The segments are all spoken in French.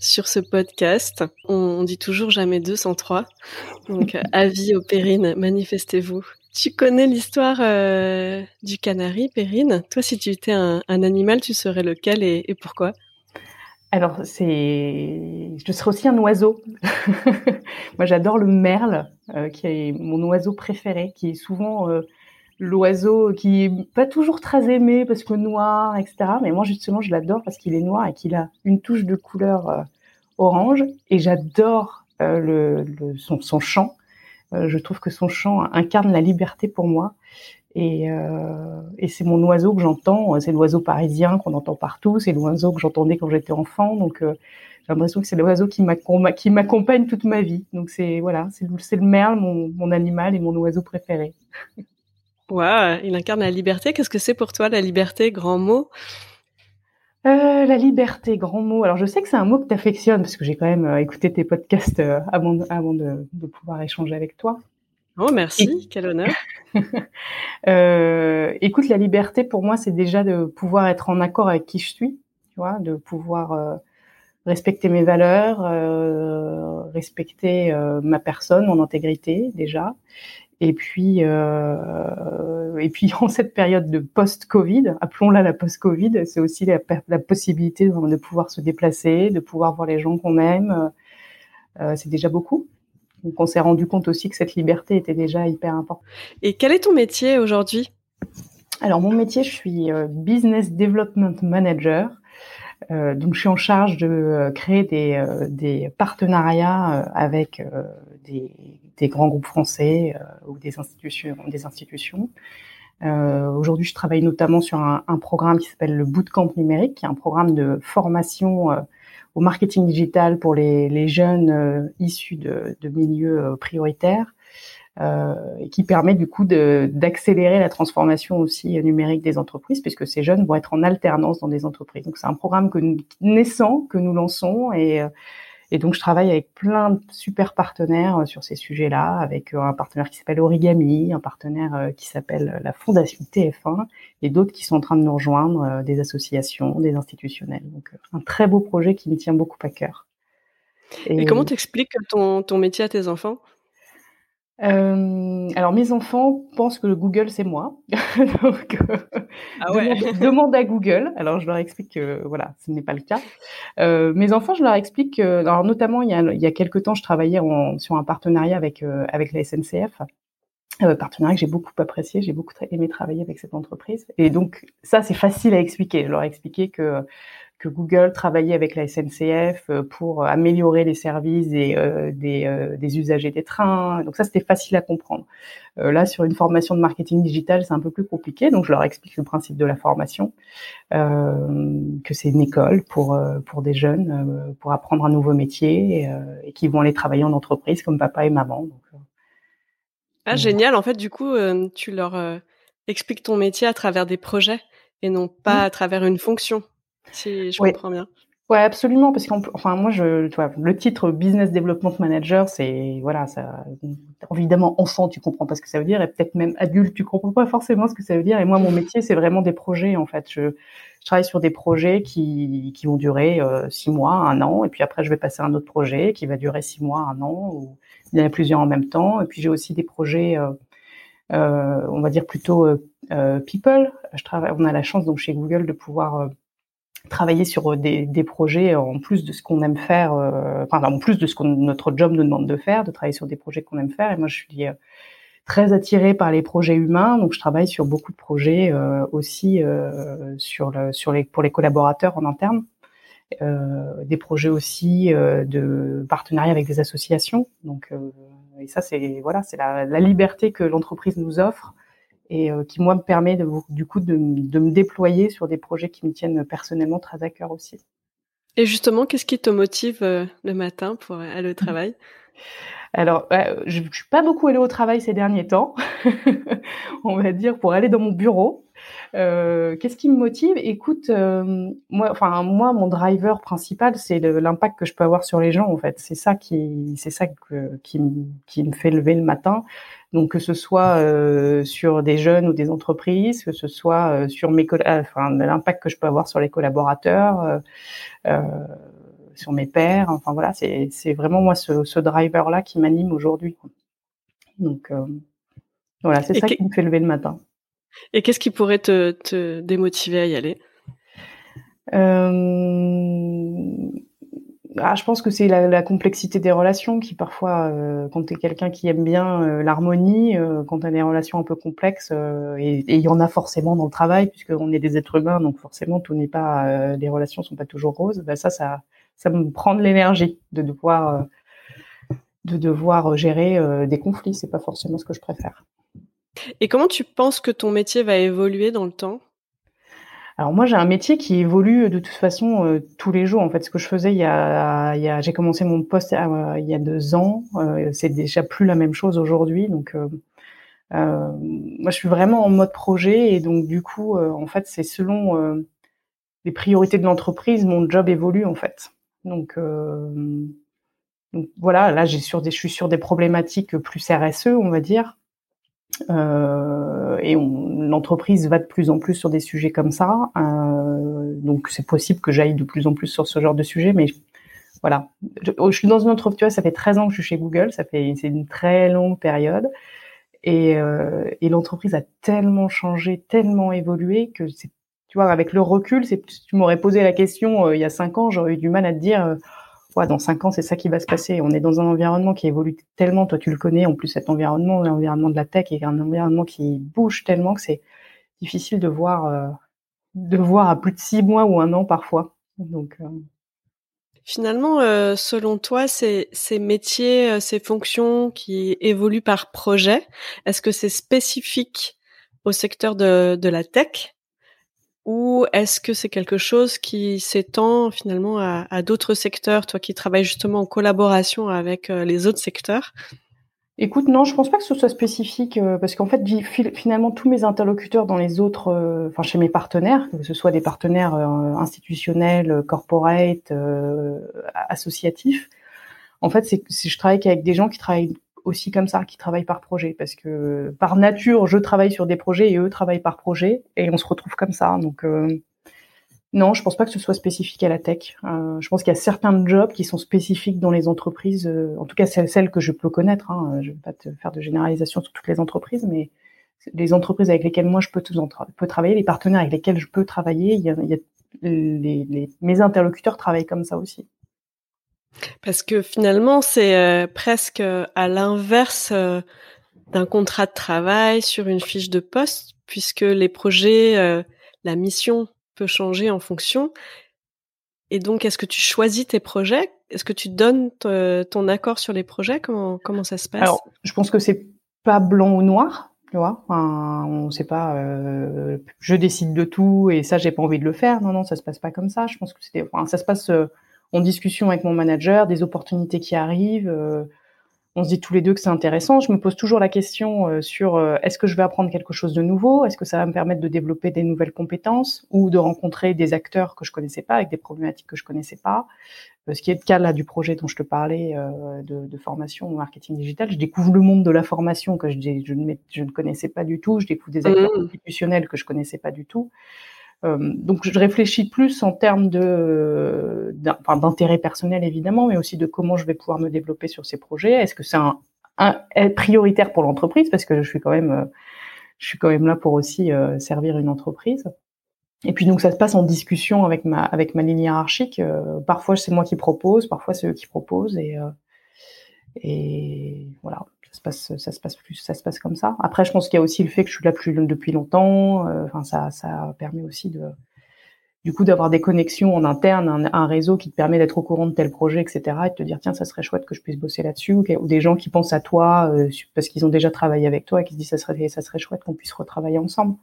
sur ce podcast. On, dit toujours jamais deux sans trois. Donc, avis aux Perrines, manifestez-vous. Tu connais l'histoire euh, du canari, Perrine? Toi, si tu étais un, animal, tu serais lequel et, pourquoi? Alors, c'est, je serais aussi un oiseau. Moi, j'adore le merle, euh, qui est mon oiseau préféré, qui est souvent euh, l'oiseau qui est pas toujours très aimé parce que noir, etc. Mais moi, justement, je l'adore parce qu'il est noir et qu'il a une touche de couleur euh, orange. Et j'adore euh, le, son, son, chant. Euh, je trouve que son chant incarne la liberté pour moi. Et, et c'est mon oiseau que j'entends. C'est l'oiseau parisien qu'on entend partout. C'est l'oiseau que j'entendais quand j'étais enfant. Donc, j'ai l'impression que c'est l'oiseau qui m'accompagne toute ma vie. Donc, c'est voilà, c'est le merle, mon, mon animal et mon oiseau préféré. Ouais, il incarne la liberté. Qu'est-ce que c'est pour toi la liberté, grand mot? Euh, La liberté, grand mot. Alors je sais que c'est un mot que tu affectionnes parce que j'ai quand même euh, écouté tes podcasts euh, avant, de, avant de, de, pouvoir échanger avec toi. Oh merci, quel honneur. écoute, la liberté pour moi, c'est déjà de pouvoir être en accord avec qui je suis, tu vois, de pouvoir respecter mes valeurs, respecter ma personne, mon intégrité déjà, et puis, euh, et puis en cette période de post-Covid, appelons-la la post-Covid, c'est aussi la, la, possibilité de pouvoir se déplacer, de pouvoir voir les gens qu'on aime. Euh, c'est déjà beaucoup. Donc on s'est rendu compte aussi que cette liberté était déjà hyper importante. Et quel est ton métier aujourd'hui? Alors mon métier, je suis euh, business development manager. Euh, donc, je suis en charge de euh, créer des, euh, des partenariats avec des, des, grands groupes français ou des institutions. Des institutions. Aujourd'hui, je travaille notamment sur un, un programme qui s'appelle le Bootcamp numérique, qui est un programme de formation au marketing digital pour les, les jeunes issus de, de milieux prioritaires euh, et qui permet du coup d'accélérer la transformation aussi numérique des entreprises, puisque ces jeunes vont être en alternance dans des entreprises. Donc c'est un programme que nous, naissant que nous lançons et euh, et donc, je travaille avec plein de super partenaires euh, sur ces sujets-là, avec un partenaire qui s'appelle Origami, un partenaire qui s'appelle la Fondation TF1, et d'autres qui sont en train de nous rejoindre, des associations, des institutionnels. Donc, un très beau projet qui me tient beaucoup à cœur. Et, et comment t'expliques ton, ton métier à tes enfants? Euh, alors mes enfants pensent que le Google c'est moi, donc euh, ah ouais. demande, à Google. Alors je leur explique que voilà, ce n'est pas le cas. Euh, mes enfants, je leur explique que, alors notamment il y a il y a quelques temps, je travaillais en, sur un partenariat avec euh, avec la SNCF. Euh, partenariat que j'ai beaucoup apprécié, j'ai beaucoup aimé travailler avec cette entreprise. Et donc ça, c'est facile à expliquer. Je leur ai expliqué que que Google travaillait avec la SNCF euh, pour améliorer les services des, euh, des, euh, des, usagers des trains. Donc ça, c'était facile à comprendre. là, sur une formation de marketing digital, c'est un peu plus compliqué. Donc je leur explique le principe de la formation, que c'est une école pour pour des jeunes pour apprendre un nouveau métier et, qui vont aller travailler en entreprise comme papa et maman. Donc, ah génial. En fait, du coup, tu leur expliques ton métier à travers des projets et non pas à travers une fonction si je comprends bien. Ouais, absolument, parce qu'enfin moi, je, tu vois, le titre Business Development Manager, c'est voilà, ça, évidemment, enfant, tu comprends pas ce que ça veut dire, et peut-être même adulte, tu comprends pas forcément ce que ça veut dire. Et moi, mon métier, c'est vraiment des projets, en fait. Je, je travaille sur des projets qui, qui vont durer euh, six mois, un an, et puis après, je vais passer à un autre projet qui va durer six mois, un an, ou il y en a plusieurs en même temps. Et puis j'ai aussi des projets, euh, euh, on va dire plutôt euh, people. Je travaille, on a la chance donc chez Google de pouvoir travailler sur des, des, projets en plus de ce qu'on aime faire, enfin en plus de ce que notre job nous demande de faire, de travailler sur des projets qu'on aime faire. Et moi, je suis très attirée par les projets humains, donc je travaille sur beaucoup de projets aussi sur le, sur les pour les collaborateurs en interne. Euh, des projets aussi euh, de partenariat avec des associations. Donc, euh, et ça, c'est voilà, c'est la, liberté que l'entreprise nous offre et qui moi me permet de, du coup de, de, me déployer sur des projets qui me tiennent personnellement très à cœur aussi. Et justement, qu'est-ce qui te motive le matin pour aller au travail? Alors, je ne suis pas beaucoup allée au travail ces derniers temps, on va dire, pour aller dans mon bureau. Euh, qu'est-ce qui me motive? Écoute, euh, moi, enfin moi, mon driver principal, c'est l'impact que je peux avoir sur les gens. En fait, c'est ça qui, c'est ça qui, qui me fait lever le matin. Donc que ce soit euh, sur des jeunes ou des entreprises, que ce soit sur mes, enfin l'impact que je peux avoir sur les collaborateurs, sur mes pairs. Enfin voilà, c'est vraiment moi ce, ce driver là qui m'anime aujourd'hui. Donc voilà, c'est ça qui me fait lever le matin. Et qu'est-ce qui pourrait te, te, démotiver à y aller? Euh... ah, je pense que c'est la, complexité des relations qui parfois, euh, quand tu es quelqu'un qui aime bien euh, l'harmonie, euh, quand tu as des relations un peu complexes, et il y en a forcément dans le travail, puisqu'on est des êtres humains, donc forcément tout n'est pas, les relations sont pas toujours roses. Bah ça, ça, ça me prend de l'énergie de devoir, de devoir gérer des conflits. C'est pas forcément ce que je préfère. Et comment tu penses que ton métier va évoluer dans le temps? Alors moi j'ai un métier qui évolue de toute façon euh, tous les jours. En fait, ce que je faisais il y a, il j'ai commencé mon poste euh, il y a deux ans. Euh, c'est déjà plus la même chose aujourd'hui. Donc moi je suis vraiment en mode projet et donc du coup en fait c'est selon les priorités de l'entreprise mon job évolue en fait. Donc, donc voilà là j'ai sur des je suis sur des problématiques plus RSE on va dire. Euh, et l'entreprise va de plus en plus sur des sujets comme ça. Euh, donc c'est possible que j'aille de plus en plus sur ce genre de sujet, mais voilà. Je, je, suis dans une entreprise, tu vois, ça fait 13 ans que je suis chez Google, ça fait c'est une très longue période. Et, euh, l'entreprise a tellement changé, tellement évolué que tu vois, avec le recul, c'est, tu m'aurais posé la question il y a cinq ans, j'aurais eu du mal à te dire dans cinq ans, c'est ça qui va se passer. On est dans un environnement qui évolue tellement, toi tu le connais, en plus cet environnement, l'environnement de la tech est un environnement qui bouge tellement que c'est difficile de voir, euh, de voir à plus de six mois ou un an parfois. Donc, euh, Finalement, euh, selon toi, ces, métiers, ces fonctions qui évoluent par projet, est-ce que c'est spécifique au secteur de la tech? Ou est-ce que c'est quelque chose qui s'étend finalement à, d'autres secteurs, toi qui travailles justement en collaboration avec euh, les autres secteurs? Écoute, non, je pense pas que ce soit spécifique euh, parce qu'en fait, finalement, tous mes interlocuteurs dans les autres, euh, chez mes partenaires, que ce soit des partenaires institutionnels, corporate, associatifs, en fait, c'est je travaille qu'avec des gens qui travaillent aussi comme ça, qui travaillent par projet, parce que par nature, je travaille sur des projets et eux travaillent par projet, et on se retrouve comme ça. Donc euh, non, je pense pas que ce soit spécifique à la tech. Euh, je pense qu'il y a certains jobs qui sont spécifiques dans les entreprises, euh, en tout cas celles, que je peux connaître. Hein, je vais pas te faire de généralisation sur toutes les entreprises, mais les entreprises avec lesquelles moi je peux, travailler, les partenaires avec lesquels je peux travailler, mes interlocuteurs travaillent comme ça aussi. Parce que finalement, c'est euh, presque euh, à l'inverse euh, d'un contrat de travail sur une fiche de poste, puisque les projets, la mission peut changer en fonction. Et donc, est-ce que tu choisis tes projets? Est-ce que tu donnes ton accord sur les projets? Comment ça se passe? Alors, je pense que c'est pas blanc ou noir. Tu vois, enfin, on sait pas. je décide de tout et ça, j'ai pas envie de le faire. Non, non, ça se passe pas comme ça. Je pense que c'était. Enfin, ça se passe en discussion avec mon manager, des opportunités qui arrivent. Euh, on se dit tous les deux que c'est intéressant. Je me pose toujours la question euh, sur euh, est-ce que je vais apprendre quelque chose de nouveau? Est-ce que ça va me permettre de développer des nouvelles compétences ou de rencontrer des acteurs que je connaissais pas avec des problématiques que je connaissais pas? Ce qui est le cas là du projet dont je te parlais de, de, formation au marketing digital. Je découvre le monde de la formation que je, je, ne, je ne connaissais pas du tout. Je découvre des acteurs mmh. institutionnels que je connaissais pas du tout. Euh, donc je réfléchis plus en termes de d'intérêt personnel évidemment, mais aussi de comment je vais pouvoir me développer sur ces projets. Est-ce que c'est un, un, prioritaire pour l'entreprise? Parce que je suis quand même euh, je suis quand même là pour aussi euh, servir une entreprise. et puis donc ça se passe en discussion avec ma avec ma ligne hiérarchique. parfois c'est moi qui propose, parfois c'est eux qui proposent et et voilà se passe ça se passe plus ça se passe comme ça. Après je pense qu'il y a aussi le fait que je suis là plus depuis longtemps. Enfin ça ça permet aussi de du coup d'avoir des connexions en interne, un, réseau qui te permet d'être au courant de tel projet, etc. Et de te dire tiens ça serait chouette que je puisse bosser là-dessus, ou, des gens qui pensent à toi euh, parce qu'ils ont déjà travaillé avec toi et qui se disent ça serait ça serait chouette qu'on puisse retravailler ensemble.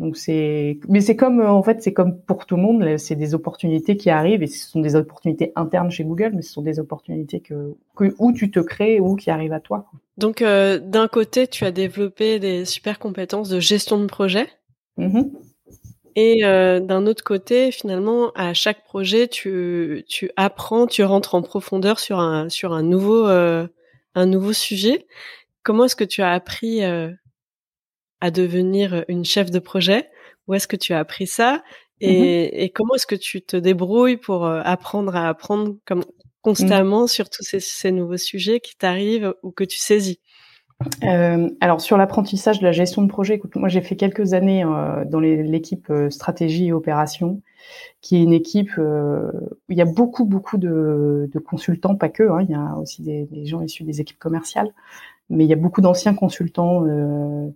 Donc c'est mais c'est comme en fait c'est comme pour tout le monde, c'est des opportunités qui arrivent et ce sont des opportunités internes chez Google, mais ce sont des opportunités que, que où tu te crées ou qui arrivent à toi. Donc euh, d'un côté tu as développé des super compétences de gestion de projet. Mm-hmm. Et euh, d'un autre côté, finalement, à chaque projet, tu, tu apprends, tu rentres en profondeur sur un, sur un, nouveau, euh, un nouveau sujet. Comment est-ce que tu as appris euh, à devenir une chef de projet? Où est-ce que tu as appris ça? Et, mmh et, comment est-ce que tu te débrouilles pour apprendre à apprendre? Comme mmh. constamment sur tous ces, ces nouveaux sujets qui t'arrivent ou que tu saisis euh, alors sur l'apprentissage de la gestion de projet, écoute, moi j'ai fait quelques années euh, dans l'équipe euh, stratégie et opération, qui est une équipe où il y a beaucoup beaucoup de, de consultants, pas que, hein, il y a aussi des, des, gens issus des équipes commerciales, mais il y a beaucoup d'anciens consultants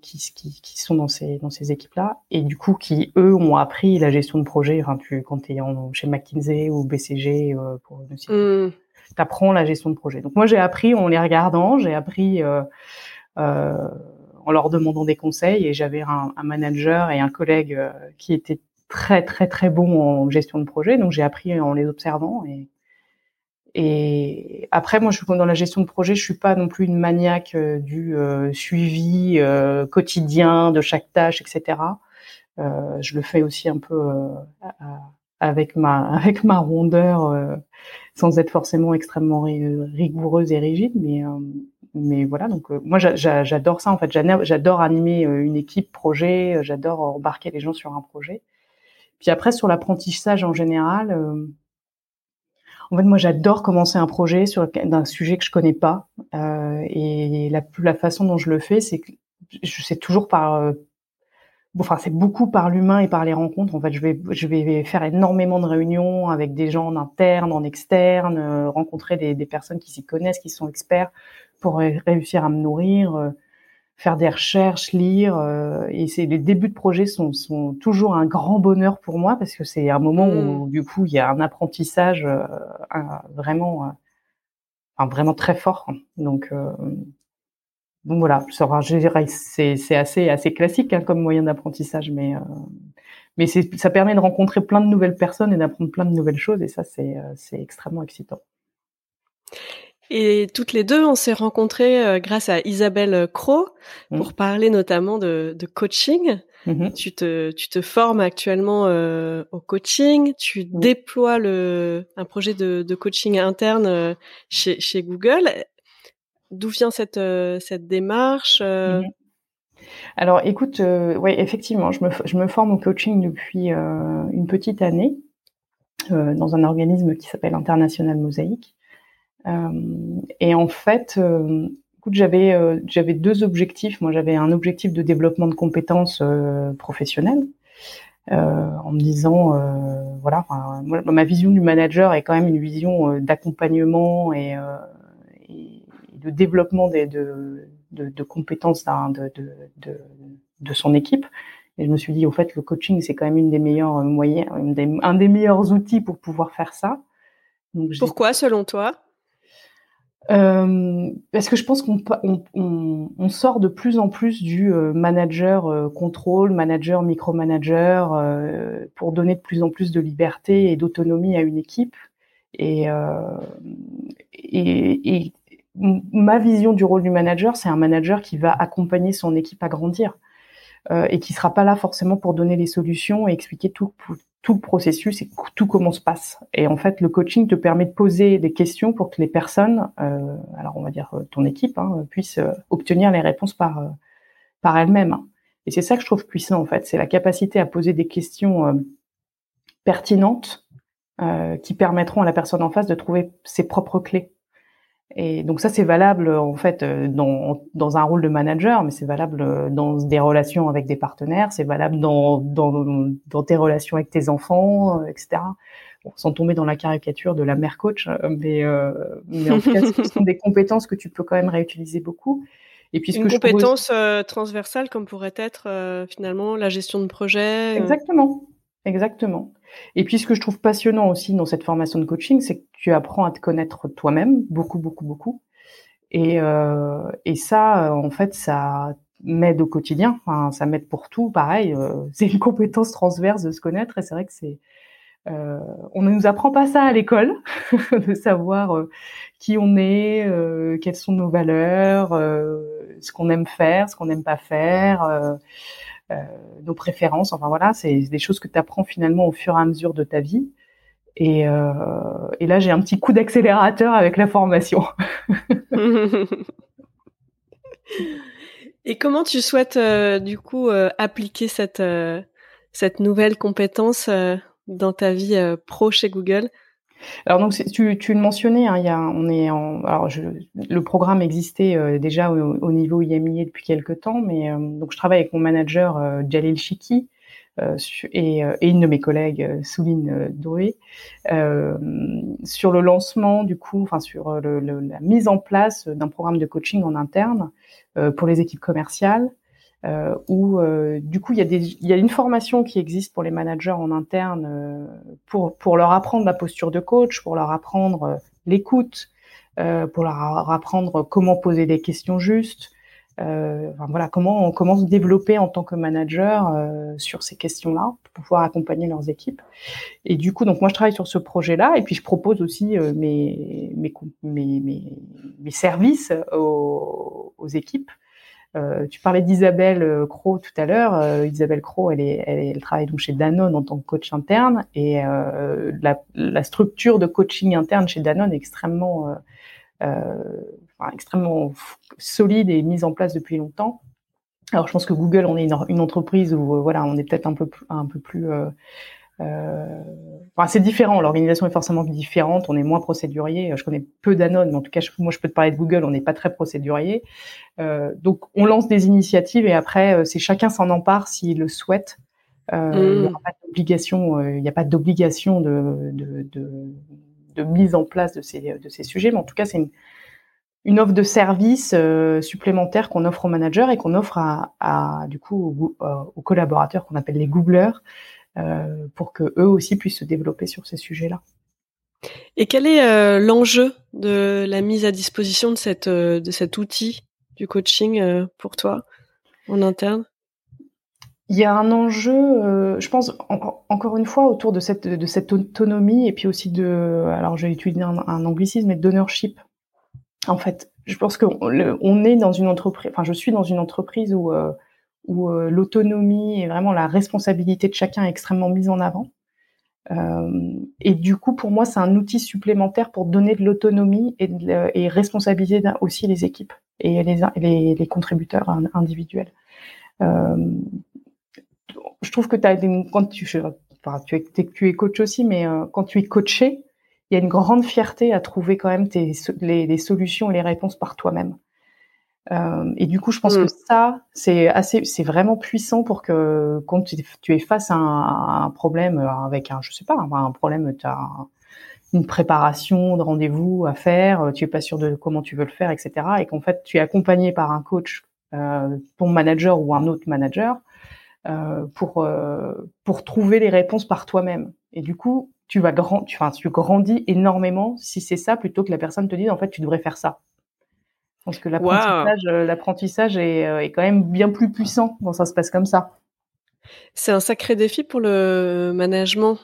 qui, qui, qui, sont dans ces dans ces équipes-là et du coup qui eux ont appris la gestion de projet. Enfin, tu quand tu es chez McKinsey ou BCG pour ne mmh. tu apprends la gestion de projet. Donc moi j'ai appris en les regardant, j'ai appris euh, en leur demandant des conseils. Et j'avais un, un, manager et un collègue euh, qui étaient très très très bons en gestion de projet. Donc j'ai appris en les observant et et après, moi, je suis dans la gestion de projet, je suis pas non plus une maniaque euh, du euh, suivi euh, quotidien de chaque tâche, etc. je le fais aussi un peu avec ma avec ma rondeur, sans être forcément extrêmement rigoureuse et rigide, mais mais voilà, donc euh, moi j'adore ça en fait. J'adore animer euh, une équipe projet, euh, j'adore embarquer les gens sur un projet. Puis après sur l'apprentissage en général, en fait moi j'adore commencer un projet sur d'un sujet que je connais pas et la, la façon dont je le fais, c'est que je sais toujours par enfin c'est beaucoup par l'humain et par les rencontres. En fait, je vais je vais faire énormément de réunions avec des gens en interne, en externe, rencontrer des, des personnes qui s'y connaissent, qui sont experts, pour réussir à me nourrir, euh, faire des recherches, lire. Euh, et c'est les débuts de projet sont, sont toujours un grand bonheur pour moi parce que c'est un moment où mmh. du coup il y a un apprentissage euh, vraiment, enfin, vraiment très fort. Donc donc voilà, c'est assez assez classique hein, comme moyen d'apprentissage, mais mais ça permet de rencontrer plein de nouvelles personnes et d'apprendre plein de nouvelles choses et ça c'est c'est extrêmement excitant. Et toutes les deux, on s'est rencontrées euh, grâce à Isabelle Cro mmh. pour parler notamment de, de coaching. Mmh tu te tu te formes actuellement euh, au coaching. Tu mmh. déploies le un projet de, de coaching interne euh, chez chez Google. D'où vient cette cette démarche Alors, écoute, oui, effectivement, je me je me forme au coaching depuis une petite année dans un organisme qui s'appelle International Mosaïque. Euh, et en fait, euh, écoute, j'avais euh, j'avais deux objectifs. Moi, j'avais un objectif de développement de compétences professionnelles. en me disant voilà ma vision du manager est quand même une vision d'accompagnement et, et, de développement des, de, de, compétences de, de, de, son équipe et je me suis dit au fait le coaching c'est quand même une des meilleurs moyens un des meilleurs outils pour pouvoir faire ça pourquoi selon toi? Euh, parce que je pense qu'on on, on, sort de plus en plus du euh, manager euh, contrôle, manager micromanager, euh, pour donner de plus en plus de liberté et d'autonomie à une équipe. Et, et, et, ma vision du rôle du manager, c'est un manager qui va accompagner son équipe à grandir et qui sera pas là forcément pour donner les solutions et expliquer tout, tout le processus et tout comment se passe. Et en fait, le coaching te permet de poser des questions pour que les personnes, euh, alors on va dire euh, ton équipe, hein, puissent euh, obtenir les réponses par euh, par elles-mêmes. Et c'est ça que je trouve puissant en fait, c'est la capacité à poser des questions pertinentes qui permettront à la personne en face de trouver ses propres clés. Et donc ça, c'est valable en fait dans, dans un rôle de manager, mais c'est valable dans des relations avec des partenaires, c'est valable dans, dans, dans tes relations avec tes enfants, etc. Bon, sans tomber dans la caricature de la mère coach, mais, euh, mais en tout cas, ce sont des compétences que tu peux quand même réutiliser beaucoup. Et puis, ce Une que compétence je transversale comme pourrait être finalement la gestion de projet. Exactement, exactement. Et puis, ce que je trouve passionnant aussi dans cette formation de coaching, c'est que tu apprends à te connaître toi-même, beaucoup, beaucoup, beaucoup. Et, euh, et ça, en fait, ça m'aide au quotidien. Enfin, ça m'aide pour tout. Pareil, euh, c'est une compétence transverse de se connaître. Et c'est vrai que c'est, euh, on ne nous apprend pas ça à l'école, de savoir euh, qui on est, euh, quelles sont nos valeurs, euh, ce qu'on aime faire, ce qu'on n'aime pas faire. Euh, nos préférences. Enfin voilà, c'est des choses que tu apprends finalement au fur et à mesure de ta vie. Et, euh, là, j'ai un petit coup d'accélérateur avec la formation. et comment tu souhaites euh, du coup appliquer cette cette nouvelle compétence dans ta vie pro chez Google? Alors donc tu, tu le mentionnais, hein, il y a, on est en, alors je, le programme existait euh, déjà au, niveau IMIA depuis quelques temps, mais euh, donc je travaille avec mon manager euh, Jalil Chiki et, et, une de mes collègues Souline Doué sur le lancement du coup, enfin sur le, la mise en place d'un programme de coaching en interne pour les équipes commerciales euh, où euh, du coup il y, a des, il y a une formation qui existe pour les managers en interne euh, pour, pour leur apprendre la posture de coach, pour leur apprendre euh, l'écoute, euh, pour leur apprendre comment poser des questions justes, enfin, voilà comment comment se développer en tant que manager sur ces questions-là pour pouvoir accompagner leurs équipes. Et du coup donc moi je travaille sur ce projet-là et puis je propose aussi mes, mes, mes, mes, mes services aux, aux équipes euh, tu parlais d'Isabelle euh, Cro tout à l'heure. Euh, Isabelle Cro, elle, travaille donc chez Danone en tant que coach interne et la, structure de coaching interne chez Danone est extrêmement, solide et mise en place depuis longtemps. Alors, je pense que Google, on est une, une entreprise où voilà, on est peut-être un peu un peu plus enfin, c'est différent. L'organisation est forcément différente. On est moins procédurier. Je connais peu d'Anon, mais en tout cas, moi, je peux te parler de Google. On n'est pas très procédurier. Euh, donc, on lance des initiatives et après, euh, c'est chacun s'en empare s'il le souhaite. Euh, Il n'y a mm. pas d'obligation. Il n'y a pas d'obligation de, de, de, de, mise en place de ces, de ces sujets. Mais en tout cas, c'est une, une offre de service euh, supplémentaire qu'on offre aux managers et qu'on offre à, à, du coup aux, aux collaborateurs qu'on appelle les Googlers euh, pour que eux aussi puissent se développer sur ces sujets-là. Et quel est euh, l'enjeu de la mise à disposition de cette euh, de cet outil du coaching pour toi en interne? Il y a un enjeu, je pense encore une fois autour de cette de cette autonomie et puis aussi de, alors j'ai un, un, anglicisme, mais d'ownership. En fait, je pense qu'on on est dans une entreprise, enfin je suis dans une entreprise où où euh, l'autonomie et vraiment la responsabilité de chacun est extrêmement mise en avant. Euh, et du coup, pour moi, c'est un outil supplémentaire pour donner de l'autonomie et, et, responsabiliser aussi les équipes et les, les, les contributeurs individuels. Euh, je trouve que as quand tu, enfin, tu, es, tu es coach aussi, mais euh, quand tu es coaché, il y a une grande fierté à trouver quand même tes, les, les solutions et les réponses par toi-même. Euh, et du coup, je pense que mm. ça, c'est assez, c'est vraiment puissant pour que quand tu, tu es face à un, problème avec un, je sais pas, un problème, tu as une préparation de rendez-vous à faire, tu es pas sûr de comment tu veux le faire, etc. Et qu'en fait, tu es accompagné par un coach, euh, ton manager ou un autre manager, euh, pour euh, pour trouver les réponses par toi-même. Et du coup, tu vas grand, tu, enfin, tu grandis énormément si c'est ça plutôt que la personne te dise en fait tu devrais faire ça. Je pense que l'apprentissage, euh, l'apprentissage est, euh, est, quand même bien plus puissant quand ça se passe comme ça. C'est un sacré défi pour le management,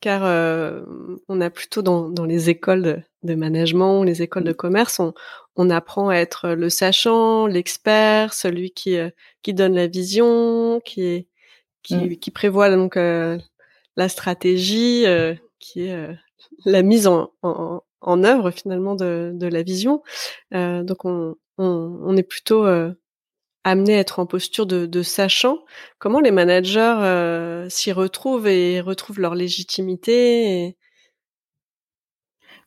car euh, on a plutôt dans, dans les écoles de, de, management, les écoles de commerce, on, on apprend à être le sachant, l'expert, celui qui qui donne la vision, qui qui, mm. qui prévoit donc la stratégie, qui est la mise en, en, en œuvre finalement de, de la vision. Euh, donc on, on, on, est plutôt euh, amené à être en posture de, de sachant. Comment les managers euh, s'y retrouvent et retrouvent leur légitimité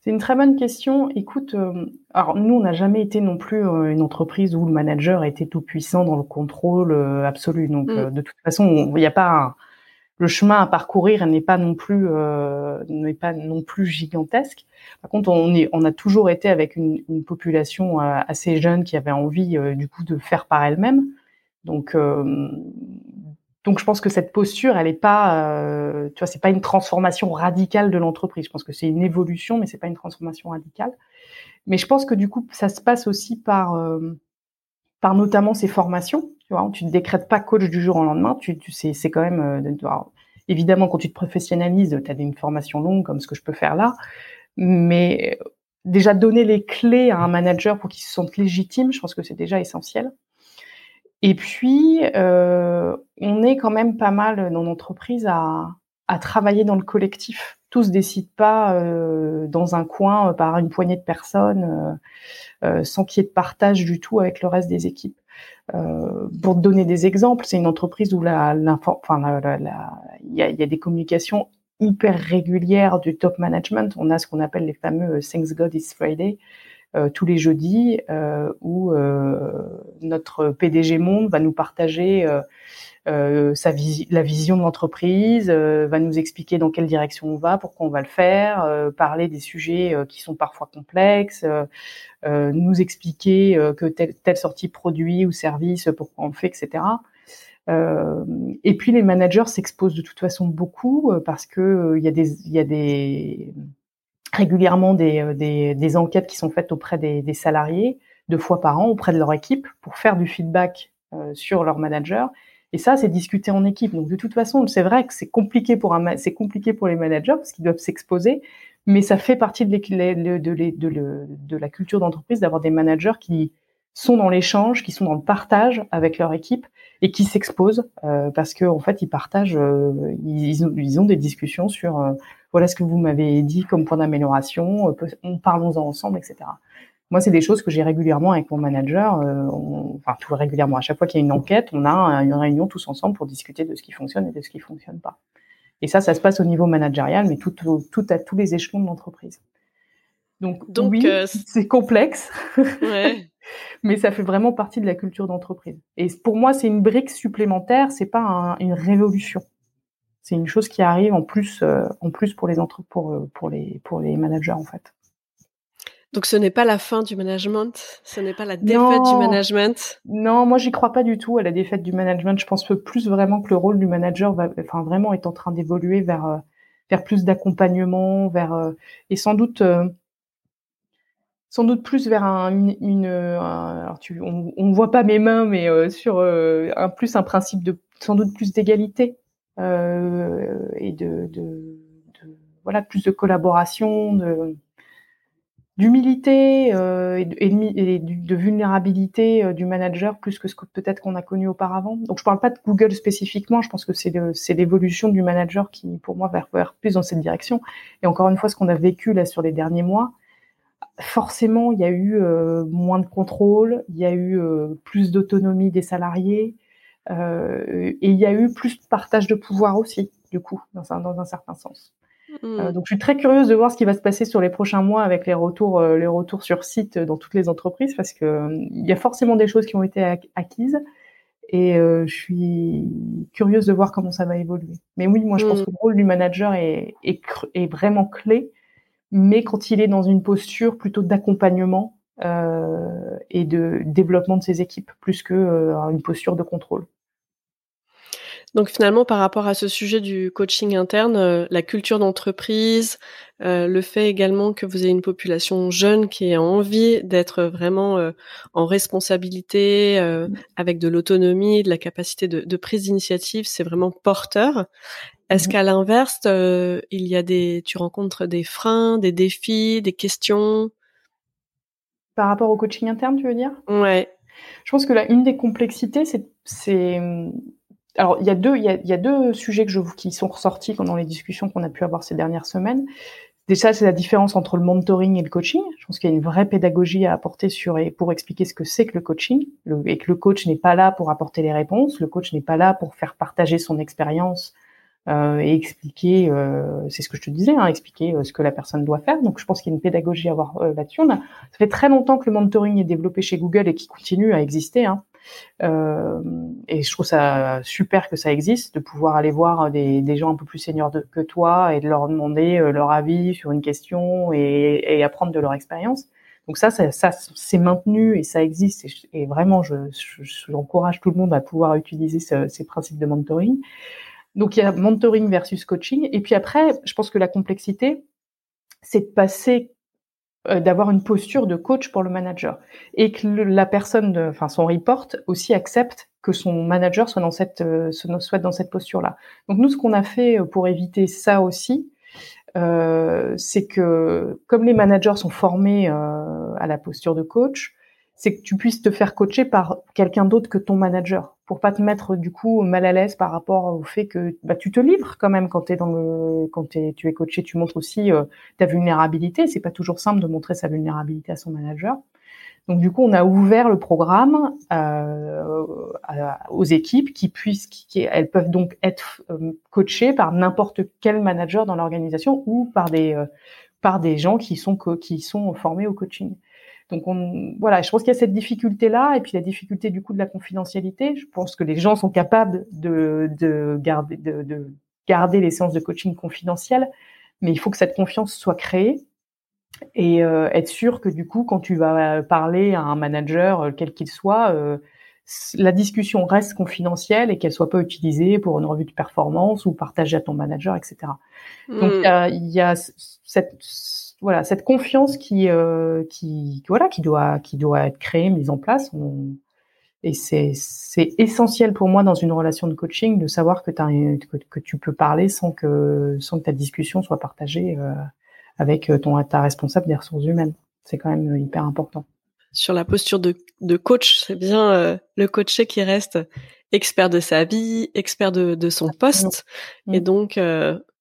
C'est une très bonne question. Écoute, euh, alors nous, on n'a jamais été non plus euh, une entreprise où le manager était tout puissant dans le contrôle euh, absolu. Donc, mm. de toute façon, il n'y a pas le chemin à parcourir n'est pas non plus n'est pas non plus gigantesque. Par contre, on est on a toujours été avec une, une population assez jeune qui avait envie du coup de faire par elle-même. Donc donc je pense que cette posture, elle est pas, euh, tu vois, c'est pas une transformation radicale de l'entreprise. Je pense que c'est une évolution, mais c'est pas une transformation radicale. Mais je pense que du coup, ça se passe aussi par, euh, par notamment ces formations. Tu vois, tu ne décrètes pas coach du jour au lendemain. Tu, tu c'est, c'est quand même, euh, évidemment, quand tu te professionnalises, tu as une formation longue comme ce que je peux faire là, mais déjà donner les clés à un manager pour qu'il se sente légitime, je pense que c'est déjà essentiel. Et puis, euh, on est quand même pas mal dans l'entreprise à, à travailler dans le collectif. Tout se décide pas euh, dans un coin euh, par une poignée de personnes, euh, sans qu'il y ait de partage du tout avec le reste des équipes. Pour donner des exemples, c'est une entreprise où il y a, y a des communications hyper régulières du top management. On a ce qu'on appelle les fameux Thanks God It's Friday. Euh, tous les jeudis euh, où euh, notre PDG Monde va nous partager sa la vision de l'entreprise, va nous expliquer dans quelle direction on va, pourquoi on va le faire, parler des sujets qui sont parfois complexes, nous expliquer que telle, telle sortie produit ou service, pourquoi on fait, etc. Et puis les managers s'exposent de toute façon beaucoup parce que il y a des, il y a des régulièrement des, euh, des, des, enquêtes qui sont faites auprès des, des, salariés deux fois par an auprès de leur équipe pour faire du feedback euh, sur leur manager. Et ça, c'est discuté en équipe. Donc de toute façon, c'est vrai que c'est compliqué pour un, c'est compliqué pour les managers parce qu'ils doivent s'exposer, mais ça fait partie de, de, de, de, la culture d'entreprise d'avoir des managers qui sont dans l'échange, qui sont dans le partage avec leur équipe et qui s'exposent euh, parce qu'en en fait ils partagent, euh, ils, ont, ils, ont, des discussions sur euh, voilà ce que vous m'avez dit comme point d'amélioration, euh, on parlons-en ensemble, etc. Moi, c'est des choses que j'ai régulièrement avec mon manager, on, enfin tout régulièrement. À chaque fois qu'il y a une enquête, on a une réunion tous ensemble pour discuter de ce qui fonctionne et de ce qui fonctionne pas. Et ça, ça se passe au niveau managérial, mais tout, tout à tous les échelons de l'entreprise. Donc, Donc oui, c'est complexe. Ouais. mais ça fait vraiment partie de la culture d'entreprise. Et pour moi, c'est une brique supplémentaire, c'est pas une révolution. C'est une chose qui arrive en plus, euh, en plus pour les entre pour, euh, pour les pour les managers en fait. Donc ce n'est pas la fin du management, ce n'est pas la défaite du management? Non, moi j'y crois pas du tout à la défaite du management. Je pense plus vraiment que le rôle du manager va, enfin vraiment est en train d'évoluer vers euh, vers plus d'accompagnement, vers et sans doute sans doute plus vers un, une, alors tu, on, on voit pas mes mains, mais euh, sur euh, un plus un principe de sans doute plus d'égalité et de, voilà plus de collaboration, d'humilité euh, et, de, vulnérabilité du manager plus que ce que peut-être qu'on a connu auparavant. Donc je parle pas de Google spécifiquement, je pense que c'est l'évolution du manager qui pour moi va vers plus dans cette direction. Et encore une fois, ce qu'on a vécu là sur les derniers mois, forcément, il y a eu euh, moins de contrôle, il y a eu euh, plus d'autonomie des salariés, euh, et il y a eu plus de partage de pouvoir aussi, du coup, dans un, dans un certain sens. Mmh. donc, je suis très curieuse de voir ce qui va se passer sur les prochains mois avec les retours, les retours sur site dans toutes les entreprises, parce que il y a forcément des choses qui ont été acquises, et je suis curieuse de voir comment ça va évoluer. Mais oui, moi, je pense mmh. que le rôle du manager est, est, est vraiment clé mais quand il est dans une posture plutôt d'accompagnement euh, et de développement de ses équipes, plus que euh, une posture de contrôle. Donc finalement, par rapport à ce sujet du coaching interne, euh, la culture d'entreprise, euh, le fait également que vous ayez une population jeune qui a envie d'être vraiment euh, en responsabilité, avec de l'autonomie, de la capacité de, de prise d'initiative, c'est vraiment porteur. Est-ce mmh. qu'à l'inverse, il y a des, tu rencontres des freins, des défis, des questions? Par rapport au coaching interne, tu veux dire? Ouais. Je pense que là, une des complexités, c'est alors il y a deux il y a, deux sujets que je qui sont ressortis dans les discussions qu'on a pu avoir ces dernières semaines. Déjà, c'est la différence entre le mentoring et le coaching. Je pense qu'il y a une vraie pédagogie à apporter sur et pour expliquer ce que c'est que le coaching et que le coach n'est pas là pour apporter les réponses. Le coach n'est pas là pour faire partager son expérience et expliquer, euh, c'est ce que je te disais, hein, expliquer ce que la personne doit faire. Donc je pense qu'il y a une pédagogie à avoir là-dessus. Ça fait très longtemps que le mentoring est développé chez Google et qui continue à exister. Hein. et je trouve ça super que ça existe, de pouvoir aller voir des, gens un peu plus seniors que toi et de leur demander leur avis sur une question et, apprendre de leur expérience. Donc ça, ça, ça c'est maintenu et ça existe. Et, vraiment, je, j'encourage tout le monde à pouvoir utiliser ces principes de mentoring. Donc il y a mentoring versus coaching. Et puis après, je pense que la complexité, c'est de passer, euh, d'avoir une posture de coach pour le manager et que la personne, enfin son report aussi accepte que son manager soit dans cette, euh, soit dans cette posture-là. Donc nous, ce qu'on a fait euh, pour éviter ça aussi, euh, c'est que comme les managers sont formés euh, à la posture de coach, c'est que tu puisses te faire coacher par quelqu'un d'autre que ton manager pour pas te mettre du coup mal à l'aise par rapport au fait que bah, tu te livres quand même quand es dans le quand tu es coaché tu montres aussi euh, ta vulnérabilité c'est pas toujours simple de montrer sa vulnérabilité à son manager donc du coup, on a ouvert le programme euh, aux équipes qui puissent, qui, elles peuvent donc être euh, coachées par n'importe quel manager dans l'organisation ou par des euh, par des gens qui sont qui sont formés au coaching. Donc on, voilà, je pense qu'il y a cette difficulté là et puis la difficulté du coup de la confidentialité. Je pense que les gens sont capables de garder les séances de coaching confidentielles, mais il faut que cette confiance soit créée et euh, être sûr que du coup, quand tu vas parler à un manager, euh, quel qu'il soit, euh, la discussion reste confidentielle et qu'elle soit pas utilisée pour une revue de performance ou partagée à ton manager, etc. Donc hmm. il y a, cette voilà cette confiance qui qui voilà qui doit qui doit être créée, mise en place. et c'est c'est essentiel pour moi dans une relation de coaching de savoir que, que, que tu peux parler sans que sans que ta discussion soit partagée avec euh, ton ta responsable des ressources humaines. C'est quand même euh, hyper important. Sur la posture de, de coach, c'est bien euh, le coaché qui reste expert de sa vie, expert de, de son poste, et mm. donc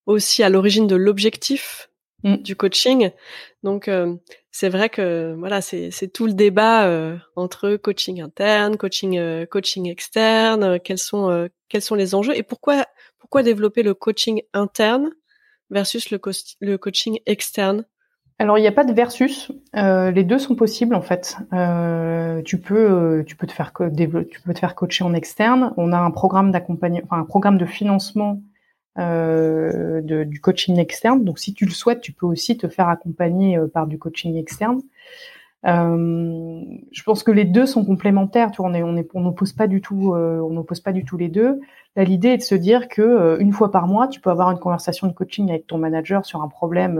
aussi à l'origine de l'objectif mm. du coaching. Donc c'est vrai que voilà, c'est tout le débat entre coaching interne, coaching coaching externe, quels sont quels sont les enjeux et pourquoi pourquoi développer le coaching interne versus le, le coaching externe alors il n'y a pas de versus, euh, les deux sont possibles en fait. Euh, tu peux euh, tu peux te faire tu coacher en externe. On a un programme d'accompagnement, enfin un programme de financement du coaching externe. Donc si tu le souhaites, tu peux aussi te faire accompagner par du coaching externe. Je pense que les deux sont complémentaires. On n'oppose pas du tout, on n'oppose pas du tout les deux. L'idée est de se dire que une fois par mois, tu peux avoir une conversation de coaching avec ton manager sur un problème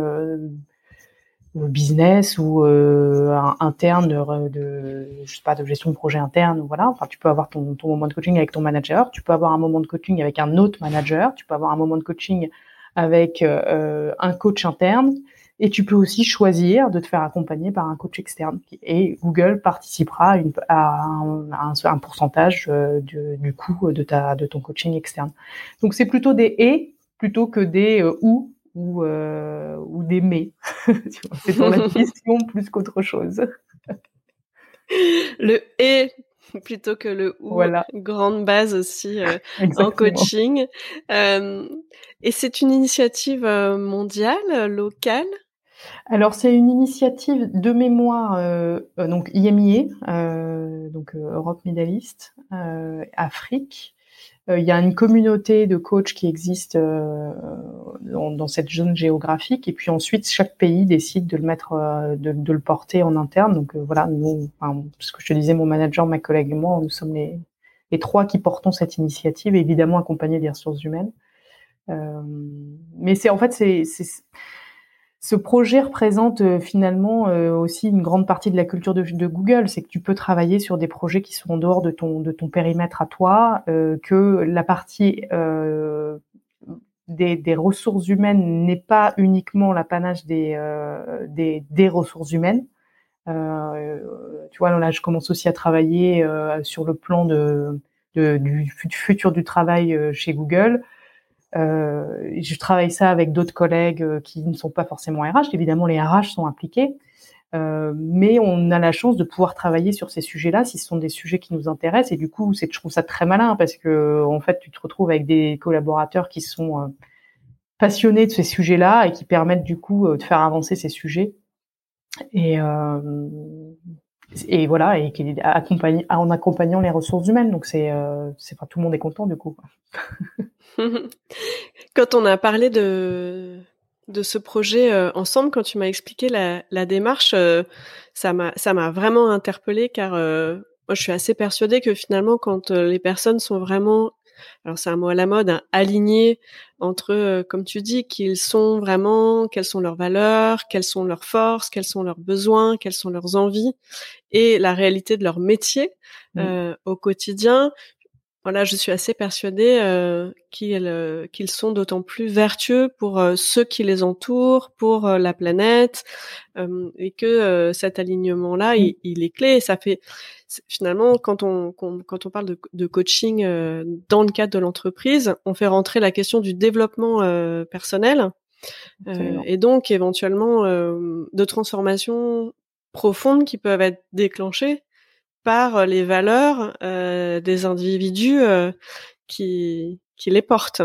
business ou euh, interne de, de, je sais pas de gestion de projet interne voilà. Enfin tu peux avoir ton, ton moment de coaching avec ton manager. Tu peux avoir un moment de coaching avec un autre manager. Tu peux avoir un moment de coaching avec un coach interne. Et tu peux aussi choisir de te faire accompagner par un coach externe. Et Google participera à, un, pourcentage euh, du, coût de, ta, de ton coaching externe. Donc c'est plutôt des et plutôt que des euh, ou ou, euh, ou mais. c'est dans la question plus qu'autre chose. Le et plutôt que le ou. Voilà. Grande base aussi en coaching. et c'est une initiative mondiale, locale? Alors c'est une initiative de mémoire, euh, euh, donc IMIA, euh, donc Europe Middle East, Afrique. Il y a une communauté de coachs qui existe dans, cette zone géographique, et puis ensuite chaque pays décide de le mettre, de, le porter en interne. Donc voilà, nous, enfin, ce que je te disais, mon manager, ma collègue et moi, nous sommes les, les trois qui portons cette initiative, évidemment accompagnés des ressources humaines. mais c'est en fait c'est ce projet représente euh, finalement euh, aussi une grande partie de la culture de, Google, c'est que tu peux travailler sur des projets qui sont en dehors de ton de ton périmètre à toi, euh, que la partie des, des, ressources humaines n'est pas uniquement l'apanage des, des, des ressources humaines. tu vois, là, je commence aussi à travailler sur le plan de, de du futur du travail chez Google. Euh, je travaille ça avec d'autres collègues euh, qui ne sont pas forcément RH. Évidemment, les RH sont impliqués. Euh, mais on a la chance de pouvoir travailler sur ces sujets-là si ce sont des sujets qui nous intéressent. Et du coup, c'est, je trouve ça très malin parce que en fait, tu te retrouves avec des collaborateurs qui sont euh, passionnés de ces sujets-là et qui permettent du coup euh, de faire avancer ces sujets. Et, et voilà, et qui accompagne, en accompagnant les ressources humaines. Donc c'est, c'est pas tout le monde est content du coup. Quand on a parlé de de ce projet euh, ensemble, quand tu m'as expliqué la, la démarche, euh, ça m'a ça m'a vraiment interpellée car euh, moi je suis assez persuadée que finalement quand les personnes sont vraiment alors c'est un mot à la mode, hein, alignées entre, comme tu dis, qu'ils sont vraiment, quelles sont leurs valeurs, quelles sont leurs forces, quels sont leurs besoins, quelles sont leurs envies, et la réalité de leur métier mmh. au quotidien voilà, je suis assez persuadée euh, qu'ils euh, qu'ils sont d'autant plus vertueux pour euh, ceux qui les entourent, pour la planète, et que cet alignement-là, il, il, est clé. ça fait finalement quand on quand on parle de, de coaching dans le cadre de l'entreprise, on fait rentrer la question du développement personnel et donc éventuellement de transformations profondes qui peuvent être déclenchées par euh, les valeurs euh, des individus euh, qui, qui les portent.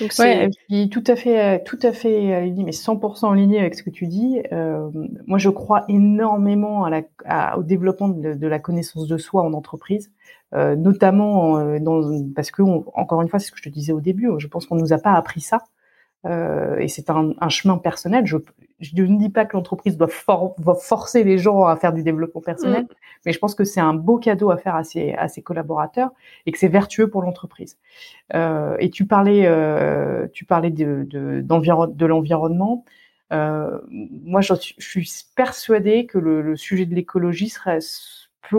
Donc ouais, tout à fait, tout à fait aligné, mais 100% en ligne avec ce que tu dis. Euh, moi, je crois énormément à la, au développement de, la connaissance de soi en entreprise, euh, notamment dans, parce que, encore une fois, c'est ce que je te disais au début. Je pense qu'on nous a pas appris ça. Euh, et c'est un, un, chemin personnel. Je, je, ne dis pas que l'entreprise doit, forcer les gens à faire du développement personnel, mm. mais je pense que c'est un beau cadeau à faire à ses, à ses collaborateurs et que c'est vertueux pour l'entreprise. Euh, et tu parlais, euh, tu parlais de, de, de l'environnement. Euh, moi, je, je, suis persuadée que le, le sujet de l'écologie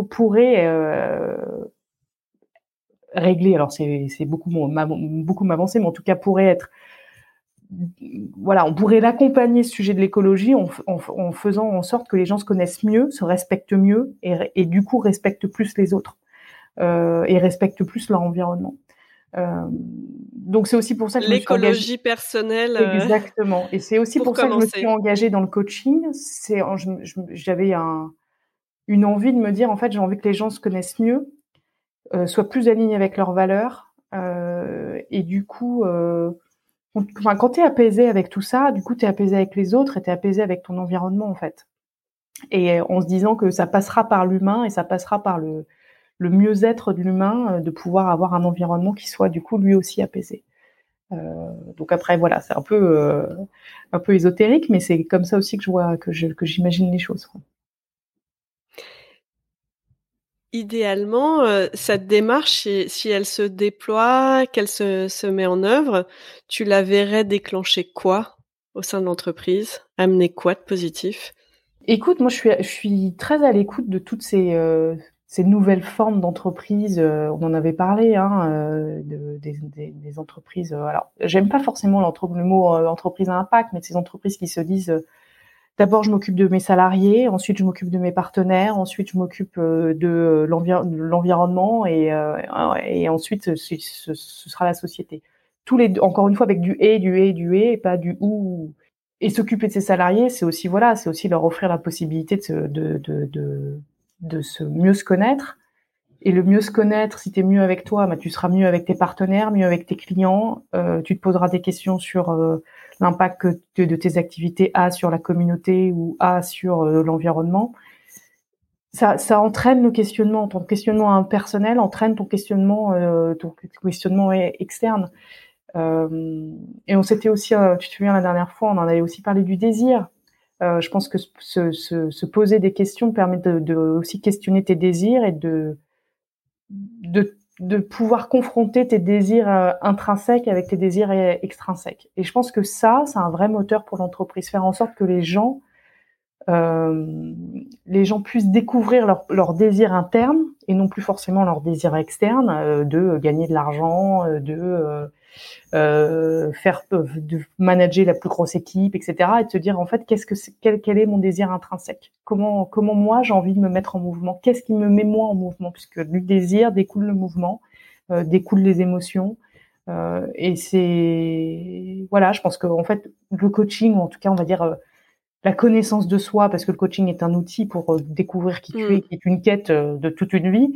pourrait régler. Alors, c'est beaucoup, beaucoup m'avancer, mais en tout cas pourrait être voilà, on pourrait l'accompagner ce sujet de l'écologie en, en, faisant en sorte que les gens se connaissent mieux, se respectent mieux et, et du coup respectent plus les autres euh, et respectent plus leur environnement. Euh, donc c'est aussi pour ça que l'écologie personnelle. Euh, Exactement. Et c'est aussi pour, ça que je me suis engagée dans le coaching. C'est j'avais un, une envie de me dire en fait j'ai envie que les gens se connaissent mieux, euh, soient plus alignés avec leurs valeurs euh, et du coup euh, Enfin, quand tu apaisé avec tout ça, du coup, tu es apaisé avec les autres et tu apaisé avec ton environnement, en fait. Et en se disant que ça passera par l'humain et ça passera par le, mieux-être de l'humain, euh, de pouvoir avoir un environnement qui soit, du coup, lui aussi apaisé. Euh, donc après, voilà, c'est un peu, euh, un peu ésotérique, mais c'est comme ça aussi que je vois, que j'imagine les choses. Idéalement, euh, cette démarche, si, elle se déploie, qu'elle se, met en œuvre, tu la verrais déclencher quoi au sein de l'entreprise? Amener quoi de positif? Écoute, moi je suis, je suis très à l'écoute de toutes ces, euh, nouvelles formes d'entreprise. Euh, on en avait parlé, hein, de, des, entreprises. alors, j'aime pas forcément le mot entreprise à impact, mais ces entreprises qui se disent D'abord, je m'occupe de mes salariés, ensuite je m'occupe de mes partenaires, ensuite je m'occupe euh, de l'environnement et, euh, et ensuite ce, sera la société. Tous les encore une fois avec du et, du et, du et, et pas du ou. Et s'occuper de ses salariés, c'est aussi voilà, c'est aussi leur offrir la possibilité de, de, de, de, de se mieux se connaître. Et le mieux se connaître, si tu es mieux avec toi, bah, tu seras mieux avec tes partenaires, mieux avec tes clients. Euh, tu te poseras des questions sur euh, l'impact que de tes activités a sur la communauté ou a sur euh, l'environnement. Ça, ça entraîne le questionnement, ton questionnement personnel entraîne ton questionnement, euh, ton questionnement externe. Euh, et on s'était aussi, tu te souviens la dernière fois, on en avait aussi parlé du désir. je pense que se, se, se, poser des questions permet de, de, aussi questionner tes désirs et de, de de pouvoir confronter tes désirs euh, intrinsèques avec tes désirs euh, extrinsèques. Et je pense que ça, c'est un vrai moteur pour l'entreprise, faire en sorte que les gens, euh, les gens puissent découvrir leurs leur désirs internes et non plus forcément leurs désirs externes, euh, de gagner de l'argent, de euh, faire, de manager la plus grosse équipe, etc. Et de se dire en fait qu'est-ce que quel, quel est mon désir intrinsèque? Comment comment moi j'ai envie de me mettre en mouvement? Qu'est-ce qui me met moi en mouvement? Puisque du désir découle le mouvement, euh, découle les émotions. Euh, et c'est voilà, je pense que en fait le coaching, ou en tout cas on va dire la connaissance de soi, parce que le coaching est un outil pour découvrir qui tu es, mm. qui est une quête de toute une vie,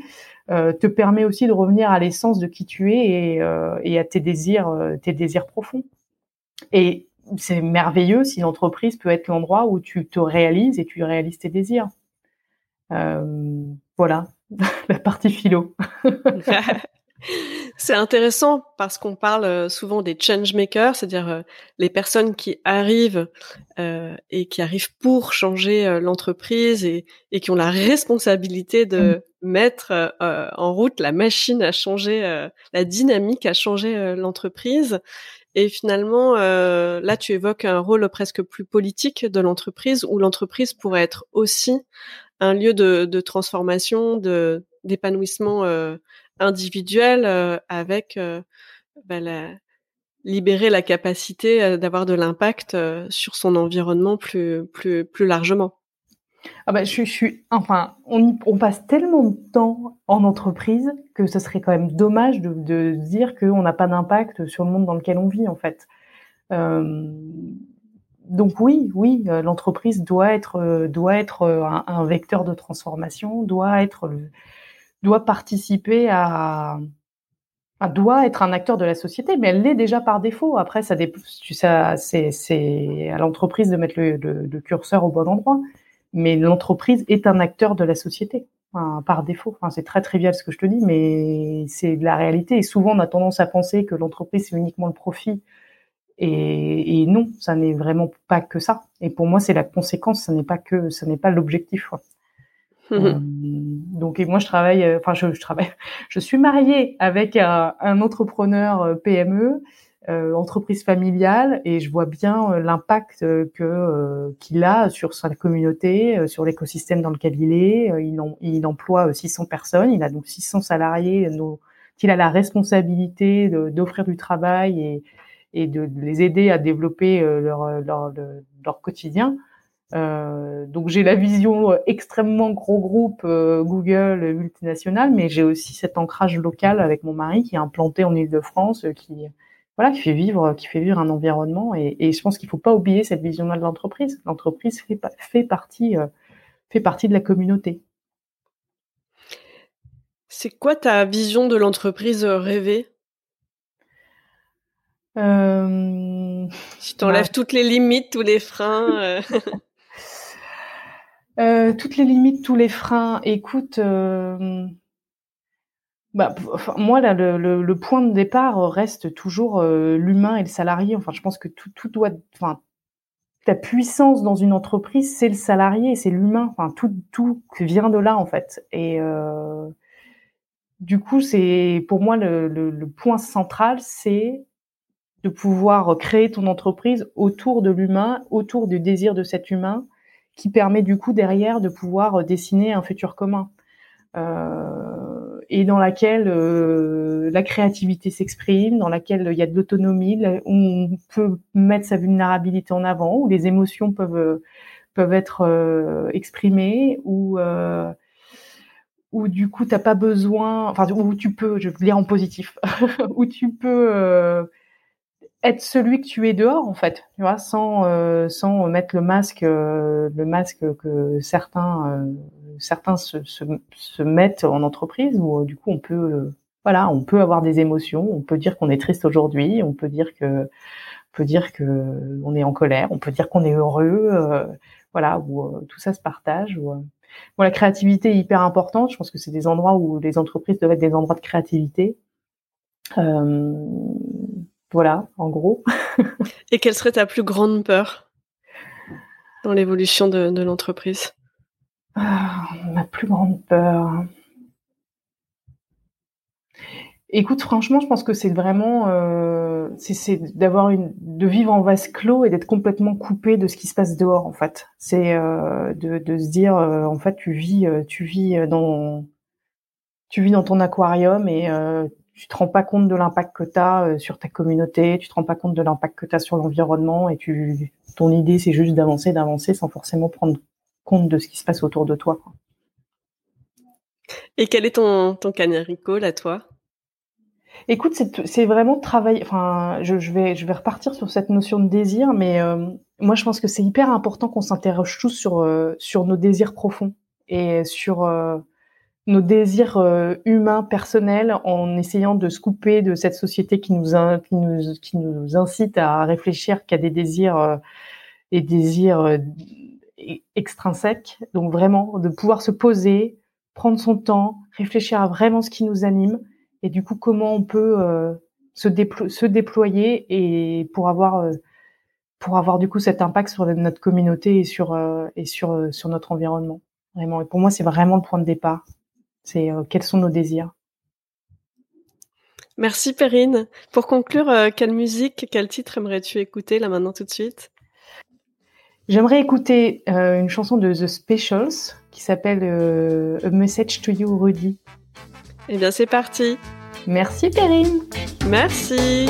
te permet aussi de revenir à l'essence de qui tu es et, et à tes désirs, tes désirs profonds. Et c'est merveilleux si l'entreprise peut être l'endroit où tu te réalises et tu réalises tes désirs. Euh, voilà, la partie philo. c'est intéressant parce qu'on parle euh, souvent des change makers, c'est-à-dire euh, les personnes qui arrivent et qui arrivent pour changer l'entreprise et, qui ont la responsabilité de mmh. mettre en route la machine à changer, la dynamique à changer l'entreprise. Et finalement, euh, là, tu évoques un rôle presque plus politique de l'entreprise, où l'entreprise pourrait être aussi un lieu de, de transformation, de d'épanouissement euh, individuel, euh, avec euh, bah, libérer la capacité euh, d'avoir de l'impact sur son environnement plus plus plus largement. Ah bah, je, suis, enfin, on, passe tellement de temps en entreprise que ce serait quand même dommage de, de dire qu'on n'a pas d'impact sur le monde dans lequel on vit, en fait. Euh, donc oui, oui, euh, l'entreprise doit être, euh, doit être euh, un, vecteur de transformation, doit être, doit participer à, à, doit être un acteur de la société, mais elle l'est déjà par défaut. Après, ça, ça c'est, à l'entreprise de mettre le, le, le curseur au bon endroit mais l'entreprise est un acteur de la société par défaut. Enfin, c'est très trivial ce que je te dis, mais c'est la réalité. Et souvent, on a tendance à penser que l'entreprise c'est uniquement le profit. Et, et non, ça n'est vraiment pas que ça. Et pour moi, c'est la conséquence. Ça n'est pas que, ça n'est pas l'objectif. euh, donc, et moi, je travaille. Euh, enfin, je, je, travaille. Je suis mariée avec un, un entrepreneur euh, PME euh, entreprise familiale et je vois bien euh, l'impact euh, que qu'il a sur sa communauté, sur l'écosystème dans lequel il est. il, il emploie 600 personnes, il a donc 600 salariés dont il a la responsabilité d'offrir du travail et, et de, les aider à développer leur, leur, leur, quotidien. Euh, donc j'ai la vision extrêmement gros groupe Google multinational, mais j'ai aussi cet ancrage local avec mon mari qui est implanté en Île-de-France, qui voilà, qui fait vivre, qui fait vivre un environnement. Et, et je pense qu'il faut pas oublier cette vision-là de l'entreprise. L'entreprise fait, fait partie, euh, fait partie de la communauté. C'est quoi ta vision de l'entreprise rêvée? Euh... Si tu enlèves bah toutes les limites, tous les freins. Euh... euh, toutes les limites, tous les freins. Écoute, euh, bah, moi, là, le, point de départ reste toujours euh, l'humain et le salarié. Enfin, je pense que tout, tout doit, enfin, ta puissance dans une entreprise, c'est le salarié, c'est l'humain. Enfin, tout, tout vient de là, en fait. Et du coup, c'est pour moi le, point central, c'est de pouvoir créer ton entreprise autour de l'humain, autour du désir de cet humain, qui permet du coup derrière de pouvoir dessiner un futur commun. Euh, et dans laquelle euh, la créativité s'exprime, dans laquelle il y a de l'autonomie, où on peut mettre sa vulnérabilité en avant, où les émotions peuvent peuvent être euh, exprimées, où euh, où du coup t'as pas besoin, enfin où tu peux, je vais lire en positif, où tu peux être celui que tu es dehors en fait, tu vois, sans sans mettre le masque le masque que certains certains se, se, se, mettent en entreprise où du coup on peut euh, voilà on peut avoir des émotions on peut dire qu'on est triste aujourd'hui on peut dire que on peut dire que on est en colère on peut dire qu'on est heureux euh, voilà où euh, tout ça se partage où, bon, la créativité est hyper importante je pense que c'est des endroits où les entreprises doivent être des endroits de créativité voilà en gros et quelle serait ta plus grande peur dans l'évolution de, de l'entreprise? Ah, ma plus grande peur. Écoute, franchement, je pense que c'est vraiment, euh, c'est d'avoir une, de vivre en vase clos et d'être complètement coupé de ce qui se passe dehors, en fait. C'est euh, de, de, se dire, euh, en fait, tu vis, tu vis dans, tu vis dans ton aquarium et tu te rends pas compte de l'impact que tu as sur ta communauté, tu te rends pas compte de l'impact que tu as sur l'environnement et tu, ton idée, c'est juste d'avancer, d'avancer sans forcément prendre compte de ce qui se passe autour de toi. Et quel est ton, ton canary call à toi? Écoute, c'est vraiment travailler. Enfin, je, je, vais, je vais repartir sur cette notion de désir, mais euh, moi, je pense que c'est hyper important qu'on s'interroge tous sur euh, sur nos désirs profonds et sur euh, nos désirs euh, humains personnels en essayant de se couper de cette société qui nous incite à réfléchir qu'à des désirs des désirs extrinsèques. Donc vraiment de pouvoir se poser, prendre son temps, réfléchir à vraiment ce qui nous anime et du coup comment on peut se, se déployer et pour avoir pour avoir du coup cet impact sur notre communauté et sur euh, et sur euh, sur notre environnement. Vraiment. Et pour moi c'est vraiment le point de départ c'est euh, quels sont nos désirs? Merci Perrine. Pour conclure quelle musique quel titre aimerais-tu écouter là maintenant tout de suite? J'aimerais écouter une chanson de The Specials qui s'appelle A Message to You Rudy. Eh bien c'est parti. Merci Perrine. Merci